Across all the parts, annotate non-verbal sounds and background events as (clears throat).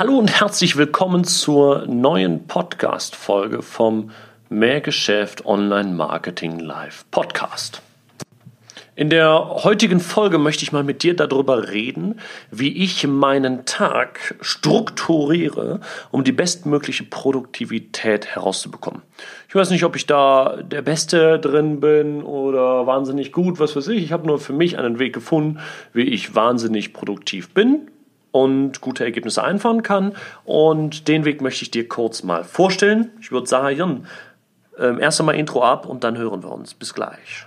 Hallo und herzlich willkommen zur neuen Podcast-Folge vom Mehrgeschäft Online Marketing Live Podcast. In der heutigen Folge möchte ich mal mit dir darüber reden, wie ich meinen Tag strukturiere, um die bestmögliche Produktivität herauszubekommen. Ich weiß nicht, ob ich da der Beste drin bin oder wahnsinnig gut, was weiß ich. Ich habe nur für mich einen Weg gefunden, wie ich wahnsinnig produktiv bin und gute Ergebnisse einfahren kann. Und den Weg möchte ich dir kurz mal vorstellen. Ich würde sagen, äh, erst einmal Intro ab und dann hören wir uns. Bis gleich.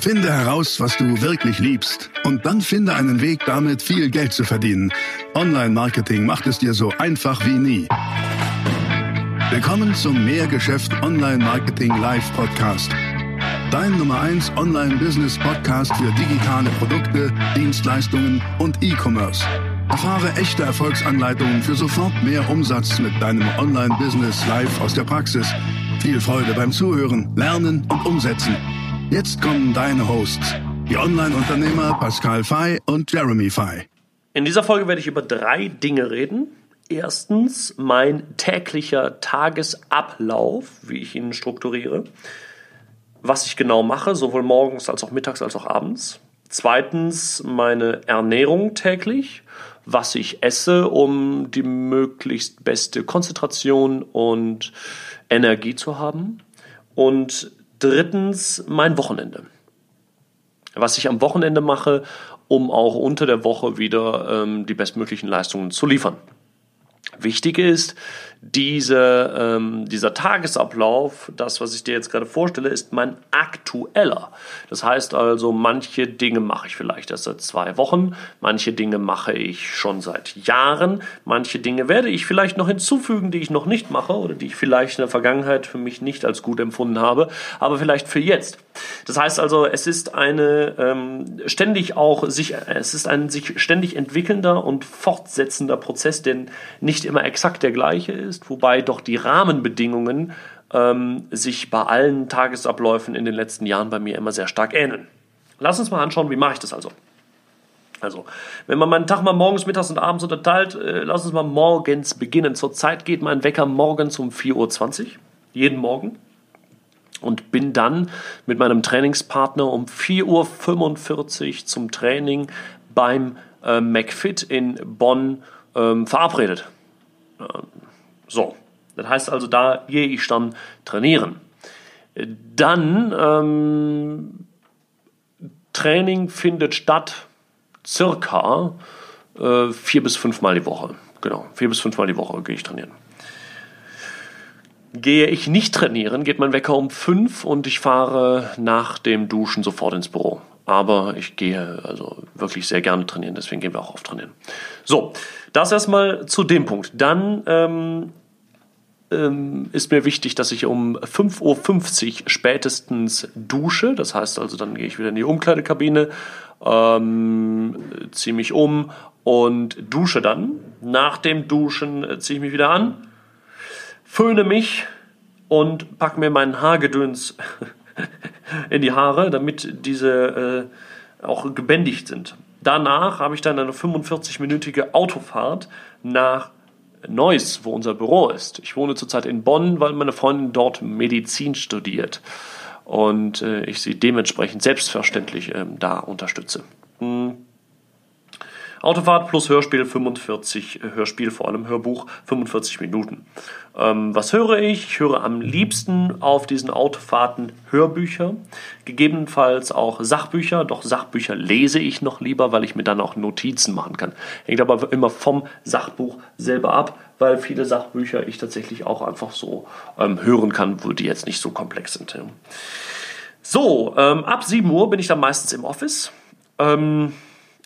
Finde heraus, was du wirklich liebst und dann finde einen Weg, damit viel Geld zu verdienen. Online-Marketing macht es dir so einfach wie nie. Willkommen zum Mehrgeschäft Online-Marketing Live Podcast. Dein Nummer 1 Online-Business-Podcast für digitale Produkte, Dienstleistungen und E-Commerce. Erfahre echte Erfolgsanleitungen für sofort mehr Umsatz mit deinem Online-Business live aus der Praxis. Viel Freude beim Zuhören, Lernen und Umsetzen. Jetzt kommen deine Hosts, die Online-Unternehmer Pascal Fay und Jeremy Fay. In dieser Folge werde ich über drei Dinge reden. Erstens mein täglicher Tagesablauf, wie ich ihn strukturiere, was ich genau mache, sowohl morgens als auch mittags als auch abends. Zweitens meine Ernährung täglich, was ich esse, um die möglichst beste Konzentration und Energie zu haben. Und drittens mein Wochenende. Was ich am Wochenende mache, um auch unter der Woche wieder ähm, die bestmöglichen Leistungen zu liefern. Wichtig ist, diese, ähm, dieser Tagesablauf, das, was ich dir jetzt gerade vorstelle, ist mein aktueller. Das heißt also, manche Dinge mache ich vielleicht erst seit zwei Wochen, manche Dinge mache ich schon seit Jahren, manche Dinge werde ich vielleicht noch hinzufügen, die ich noch nicht mache oder die ich vielleicht in der Vergangenheit für mich nicht als gut empfunden habe, aber vielleicht für jetzt. Das heißt also, es ist eine ähm, ständig auch sich, es ist ein sich ständig entwickelnder und fortsetzender Prozess, der nicht immer exakt der gleiche ist wobei doch die Rahmenbedingungen ähm, sich bei allen Tagesabläufen in den letzten Jahren bei mir immer sehr stark ähneln. Lass uns mal anschauen, wie mache ich das also. Also, wenn man meinen Tag mal morgens, mittags und abends unterteilt, äh, lass uns mal morgens beginnen. Zurzeit geht mein Wecker morgens um 4.20 Uhr, jeden Morgen. Und bin dann mit meinem Trainingspartner um 4.45 Uhr zum Training beim äh, McFit in Bonn ähm, verabredet. Ähm, so, das heißt also, da gehe ich dann trainieren. Dann ähm, Training findet statt circa äh, vier bis fünfmal die Woche. Genau, vier bis fünfmal die Woche gehe ich trainieren. Gehe ich nicht trainieren, geht mein Wecker um fünf und ich fahre nach dem Duschen sofort ins Büro. Aber ich gehe also wirklich sehr gerne trainieren, deswegen gehen wir auch auf trainieren. So, das erstmal zu dem Punkt. Dann ähm, ähm, ist mir wichtig, dass ich um 5.50 Uhr spätestens dusche. Das heißt also, dann gehe ich wieder in die Umkleidekabine, ähm, ziehe mich um und dusche dann. Nach dem Duschen äh, ziehe ich mich wieder an, föhne mich und packe mir meinen Haargedöns (laughs) in die Haare, damit diese äh, auch gebändigt sind. Danach habe ich dann eine 45-minütige Autofahrt nach Neuss, wo unser Büro ist. Ich wohne zurzeit in Bonn, weil meine Freundin dort Medizin studiert und äh, ich sie dementsprechend selbstverständlich ähm, da unterstütze. Autofahrt plus Hörspiel 45, äh, Hörspiel vor allem Hörbuch 45 Minuten. Ähm, was höre ich? Ich höre am liebsten auf diesen Autofahrten Hörbücher, gegebenenfalls auch Sachbücher, doch Sachbücher lese ich noch lieber, weil ich mir dann auch Notizen machen kann. Hängt aber immer vom Sachbuch selber ab, weil viele Sachbücher ich tatsächlich auch einfach so ähm, hören kann, wo die jetzt nicht so komplex sind. So, ähm, ab 7 Uhr bin ich dann meistens im Office. Ähm,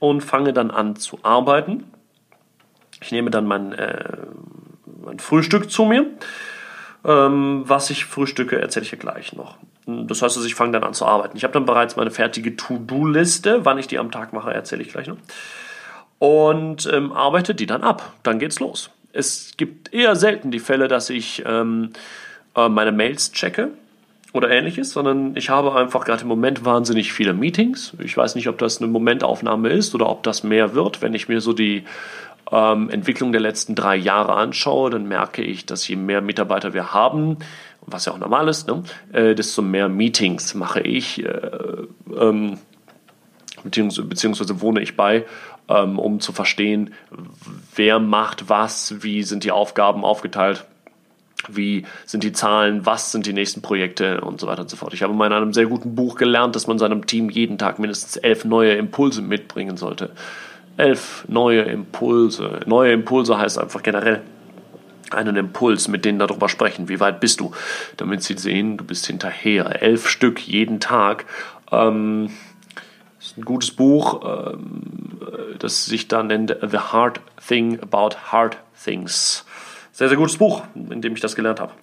und fange dann an zu arbeiten. Ich nehme dann mein, äh, mein Frühstück zu mir. Ähm, was ich frühstücke, erzähle ich ja gleich noch. Das heißt also, ich fange dann an zu arbeiten. Ich habe dann bereits meine fertige To-Do-Liste. Wann ich die am Tag mache, erzähle ich gleich noch. Und ähm, arbeite die dann ab. Dann geht's los. Es gibt eher selten die Fälle, dass ich ähm, äh, meine Mails checke oder ähnliches, sondern ich habe einfach gerade im Moment wahnsinnig viele Meetings. Ich weiß nicht, ob das eine Momentaufnahme ist oder ob das mehr wird, wenn ich mir so die ähm, Entwicklung der letzten drei Jahre anschaue, dann merke ich, dass je mehr Mitarbeiter wir haben, was ja auch normal ist, ne, äh, desto mehr Meetings mache ich, äh, ähm, beziehungsweise, beziehungsweise wohne ich bei, ähm, um zu verstehen, wer macht was, wie sind die Aufgaben aufgeteilt wie sind die Zahlen, was sind die nächsten Projekte und so weiter und so fort. Ich habe mal in einem sehr guten Buch gelernt, dass man seinem Team jeden Tag mindestens elf neue Impulse mitbringen sollte. Elf neue Impulse. Neue Impulse heißt einfach generell einen Impuls, mit denen darüber sprechen. Wie weit bist du? Damit sie sehen, du bist hinterher. Elf Stück jeden Tag. Ähm, ist ein gutes Buch, ähm, das sich da nennt The Hard Thing About Hard Things. Sehr, sehr gutes Buch, in dem ich das gelernt habe.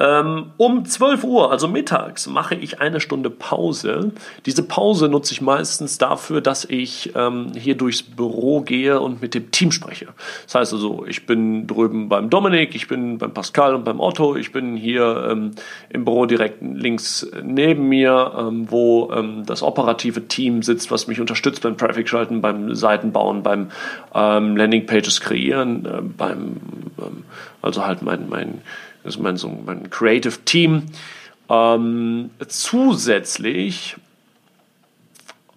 Ähm, um 12 Uhr, also mittags, mache ich eine Stunde Pause. Diese Pause nutze ich meistens dafür, dass ich ähm, hier durchs Büro gehe und mit dem Team spreche. Das heißt also, ich bin drüben beim Dominik, ich bin beim Pascal und beim Otto, ich bin hier ähm, im Büro direkt links neben mir, ähm, wo ähm, das operative Team sitzt, was mich unterstützt beim Traffic-Schalten, beim Seitenbauen, beim ähm, Landing-Pages kreieren, äh, beim, also halt mein, mein das ist mein, so mein Creative Team. Ähm, zusätzlich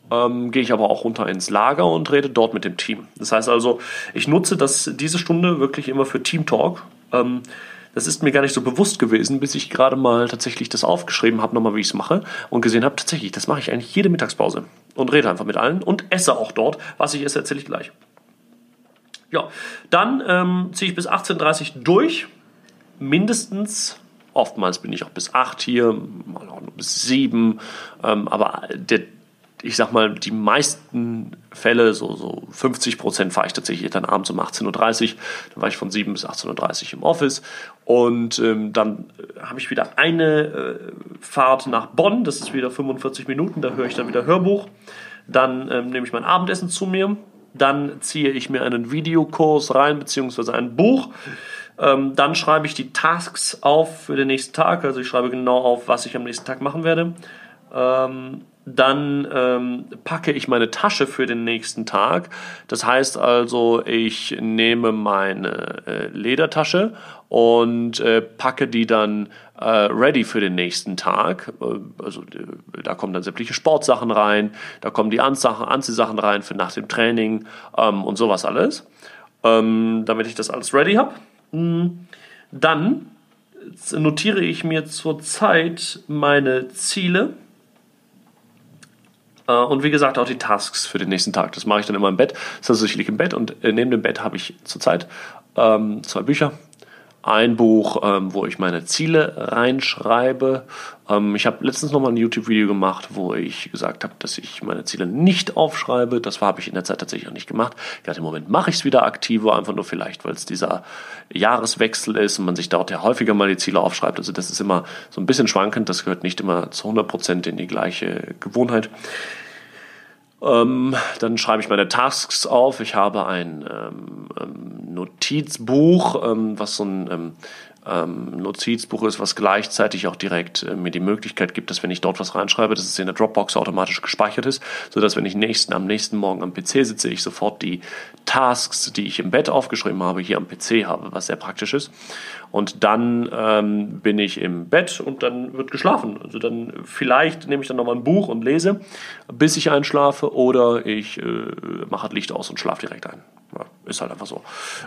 ähm, gehe ich aber auch runter ins Lager und rede dort mit dem Team. Das heißt also, ich nutze das, diese Stunde wirklich immer für Team Talk. Ähm, das ist mir gar nicht so bewusst gewesen, bis ich gerade mal tatsächlich das aufgeschrieben habe, nochmal wie ich es mache und gesehen habe, tatsächlich, das mache ich eigentlich jede Mittagspause und rede einfach mit allen und esse auch dort. Was ich esse, erzähle ich gleich. Ja, dann ähm, ziehe ich bis 18.30 Uhr durch mindestens. Oftmals bin ich auch bis acht hier, mal auch nur bis sieben. Ähm, aber der, ich sag mal, die meisten Fälle, so, so 50 Prozent, fahre ich tatsächlich dann abends um 18.30 Uhr. Dann war ich von 7 bis 18.30 Uhr im Office. Und ähm, dann äh, habe ich wieder eine äh, Fahrt nach Bonn. Das ist wieder 45 Minuten. Da höre ich dann wieder Hörbuch. Dann ähm, nehme ich mein Abendessen zu mir. Dann ziehe ich mir einen Videokurs rein, beziehungsweise ein Buch. Ähm, dann schreibe ich die Tasks auf für den nächsten Tag. Also ich schreibe genau auf, was ich am nächsten Tag machen werde. Ähm, dann ähm, packe ich meine Tasche für den nächsten Tag. Das heißt also, ich nehme meine äh, Ledertasche und äh, packe die dann äh, ready für den nächsten Tag. Äh, also äh, da kommen dann sämtliche Sportsachen rein, da kommen die Ansachen, Anziehsachen rein für nach dem Training ähm, und sowas alles, ähm, damit ich das alles ready habe. Dann notiere ich mir zurzeit meine Ziele äh, und wie gesagt auch die Tasks für den nächsten Tag. Das mache ich dann immer im Bett. Das heißt, ich liege im Bett und äh, neben dem Bett habe ich zurzeit ähm, zwei Bücher, ein Buch, ähm, wo ich meine Ziele reinschreibe. Ähm, ich habe letztens noch mal ein YouTube-Video gemacht, wo ich gesagt habe, dass ich meine Ziele nicht aufschreibe. Das habe ich in der Zeit tatsächlich auch nicht gemacht. Gerade im Moment mache ich es wieder aktiver, einfach nur vielleicht, weil es dieser Jahreswechsel ist und man sich dort ja häufiger mal die Ziele aufschreibt. Also das ist immer so ein bisschen schwankend. Das gehört nicht immer zu 100 Prozent in die gleiche Gewohnheit. Ähm, dann schreibe ich meine Tasks auf. Ich habe ein ähm, ähm Notizbuch, ähm, was so ein ähm, ähm, Notizbuch ist, was gleichzeitig auch direkt äh, mir die Möglichkeit gibt, dass wenn ich dort was reinschreibe, dass es in der Dropbox automatisch gespeichert ist, sodass wenn ich nächsten, am nächsten Morgen am PC sitze, ich sofort die Tasks, die ich im Bett aufgeschrieben habe, hier am PC habe, was sehr praktisch ist. Und dann ähm, bin ich im Bett und dann wird geschlafen. Also dann vielleicht nehme ich dann nochmal ein Buch und lese, bis ich einschlafe oder ich äh, mache halt Licht aus und schlafe direkt ein. Ja, ist halt einfach so.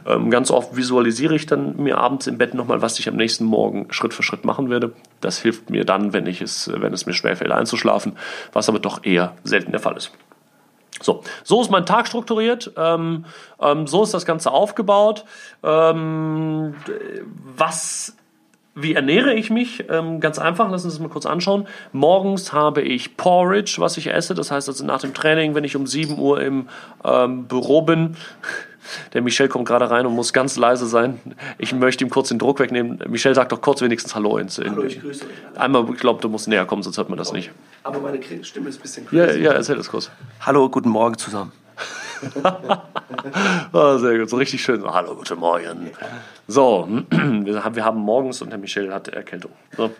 Ähm, ganz oft visualisiere ich dann mir abends im Bett nochmal, was ich am nächsten Morgen Schritt für Schritt machen werde. Das hilft mir dann, wenn, ich es, wenn es mir schwerfällt einzuschlafen, was aber doch eher selten der Fall ist. So, so ist mein Tag strukturiert, ähm, ähm, so ist das Ganze aufgebaut. Ähm, was wie ernähre ich mich? Ähm, ganz einfach, lassen Sie es mal kurz anschauen. Morgens habe ich Porridge, was ich esse. Das heißt also nach dem Training, wenn ich um 7 Uhr im ähm, Büro bin. (laughs) Der Michel kommt gerade rein und muss ganz leise sein. Ich möchte ihm kurz den Druck wegnehmen. Michel, sag doch kurz wenigstens Hallo ins. In, Hallo, ich grüße euch. Einmal, ich glaube, du musst näher kommen, sonst hört man das nicht. Aber meine Stimme ist ein bisschen crazy. Ja, ja erzähl das kurz. Hallo, guten Morgen zusammen. oh, (laughs) sehr gut, so richtig schön. Hallo, guten Morgen. So, (clears throat) wir haben morgens und der Michel hat Erkältung. So.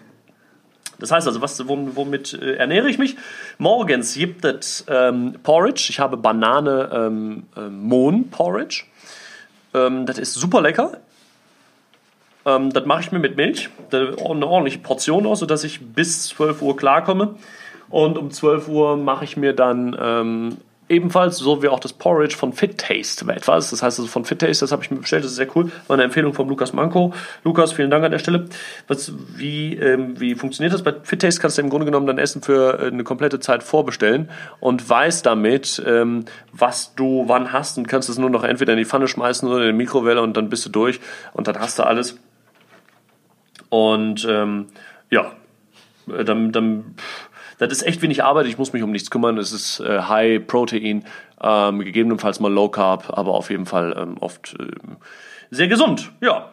Das heißt also, was, womit äh, ernähre ich mich? Morgens gibt es ähm, Porridge. Ich habe Banane ähm, äh, Mohn Porridge. Ähm, das ist super lecker. Ähm, das mache ich mir mit Milch. eine ordentliche Portion aus, sodass ich bis 12 Uhr klarkomme. Und um 12 Uhr mache ich mir dann ähm, ebenfalls, so wie auch das Porridge von Fit Taste etwas. Das heißt also von Fit Taste, das habe ich mir bestellt, das ist sehr cool. War eine Empfehlung von Lukas Manko. Lukas, vielen Dank an der Stelle. Was, wie, ähm, wie funktioniert das? Bei Fit Taste kannst du im Grunde genommen dein Essen für äh, eine komplette Zeit vorbestellen und weißt damit, ähm, was du wann hast und kannst es nur noch entweder in die Pfanne schmeißen oder in die Mikrowelle und dann bist du durch und dann hast du alles. Und ähm, ja, dann, dann das ist echt wenig Arbeit. Ich muss mich um nichts kümmern. Es ist äh, High Protein, ähm, gegebenenfalls mal Low Carb, aber auf jeden Fall ähm, oft ähm, sehr gesund. Ja.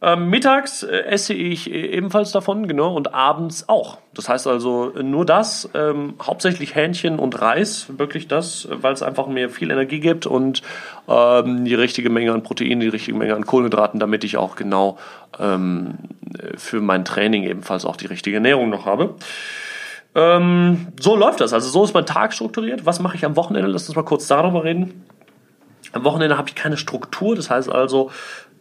Ähm, mittags äh, esse ich e-, ebenfalls davon, genau, und abends auch. Das heißt also nur das, ähm, hauptsächlich Hähnchen und Reis, wirklich das, weil es einfach mir viel Energie gibt und ähm, die richtige Menge an Proteinen, die richtige Menge an Kohlenhydraten, damit ich auch genau für mein Training ebenfalls auch die richtige Ernährung noch habe. Ähm, so läuft das. Also so ist mein Tag strukturiert. Was mache ich am Wochenende? Lass uns mal kurz darüber reden. Am Wochenende habe ich keine Struktur. Das heißt also,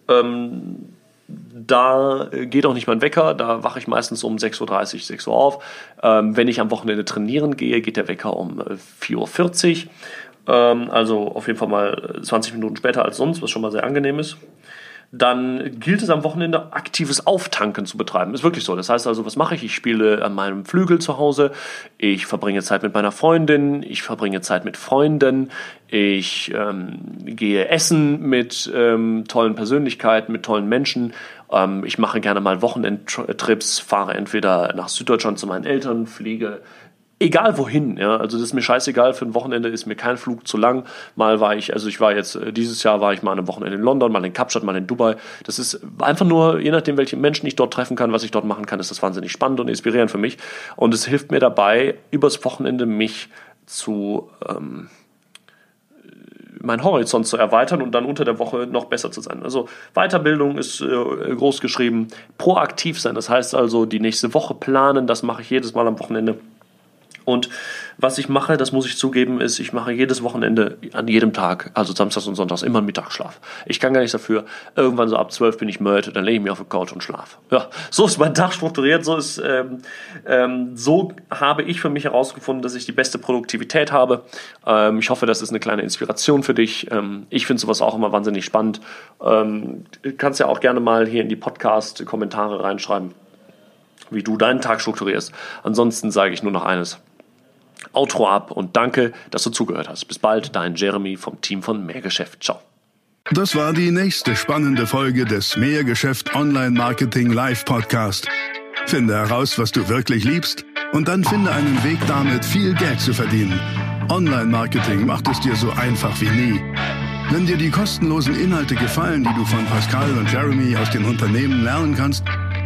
ähm, da geht auch nicht mein Wecker, da wache ich meistens um 6.30 Uhr, 6 Uhr auf. Ähm, wenn ich am Wochenende trainieren gehe, geht der Wecker um 4.40 Uhr. Ähm, also auf jeden Fall mal 20 Minuten später als sonst, was schon mal sehr angenehm ist dann gilt es am Wochenende aktives Auftanken zu betreiben. Ist wirklich so. Das heißt also, was mache ich? Ich spiele an meinem Flügel zu Hause, ich verbringe Zeit mit meiner Freundin, ich verbringe Zeit mit Freunden, ich ähm, gehe essen mit ähm, tollen Persönlichkeiten, mit tollen Menschen. Ähm, ich mache gerne mal Wochenendtrips, fahre entweder nach Süddeutschland zu meinen Eltern, fliege egal wohin, ja, also das ist mir scheißegal, für ein Wochenende ist mir kein Flug zu lang. Mal war ich, also ich war jetzt, äh, dieses Jahr war ich mal einem Wochenende in London, mal in Kapstadt, mal in Dubai. Das ist einfach nur, je nachdem, welche Menschen ich dort treffen kann, was ich dort machen kann, ist das wahnsinnig spannend und inspirierend für mich. Und es hilft mir dabei, übers Wochenende mich zu, ähm, meinen Horizont zu erweitern und dann unter der Woche noch besser zu sein. Also Weiterbildung ist äh, groß geschrieben, proaktiv sein, das heißt also die nächste Woche planen, das mache ich jedes Mal am Wochenende und was ich mache, das muss ich zugeben, ist, ich mache jedes Wochenende an jedem Tag, also Samstags und Sonntags, immer einen Mittagsschlaf. Ich kann gar nichts dafür. Irgendwann so ab zwölf bin ich müde, dann lege ich mich auf die Couch und schlafe. Ja, so ist mein Tag strukturiert. So ist, ähm, ähm, so habe ich für mich herausgefunden, dass ich die beste Produktivität habe. Ähm, ich hoffe, das ist eine kleine Inspiration für dich. Ähm, ich finde sowas auch immer wahnsinnig spannend. Ähm, kannst ja auch gerne mal hier in die Podcast-Kommentare reinschreiben wie du deinen Tag strukturierst. Ansonsten sage ich nur noch eines. Outro ab und danke, dass du zugehört hast. Bis bald, dein Jeremy vom Team von Mehrgeschäft. Ciao. Das war die nächste spannende Folge des Mehrgeschäft Online Marketing Live Podcast. Finde heraus, was du wirklich liebst und dann finde einen Weg damit, viel Geld zu verdienen. Online Marketing macht es dir so einfach wie nie. Wenn dir die kostenlosen Inhalte gefallen, die du von Pascal und Jeremy aus den Unternehmen lernen kannst,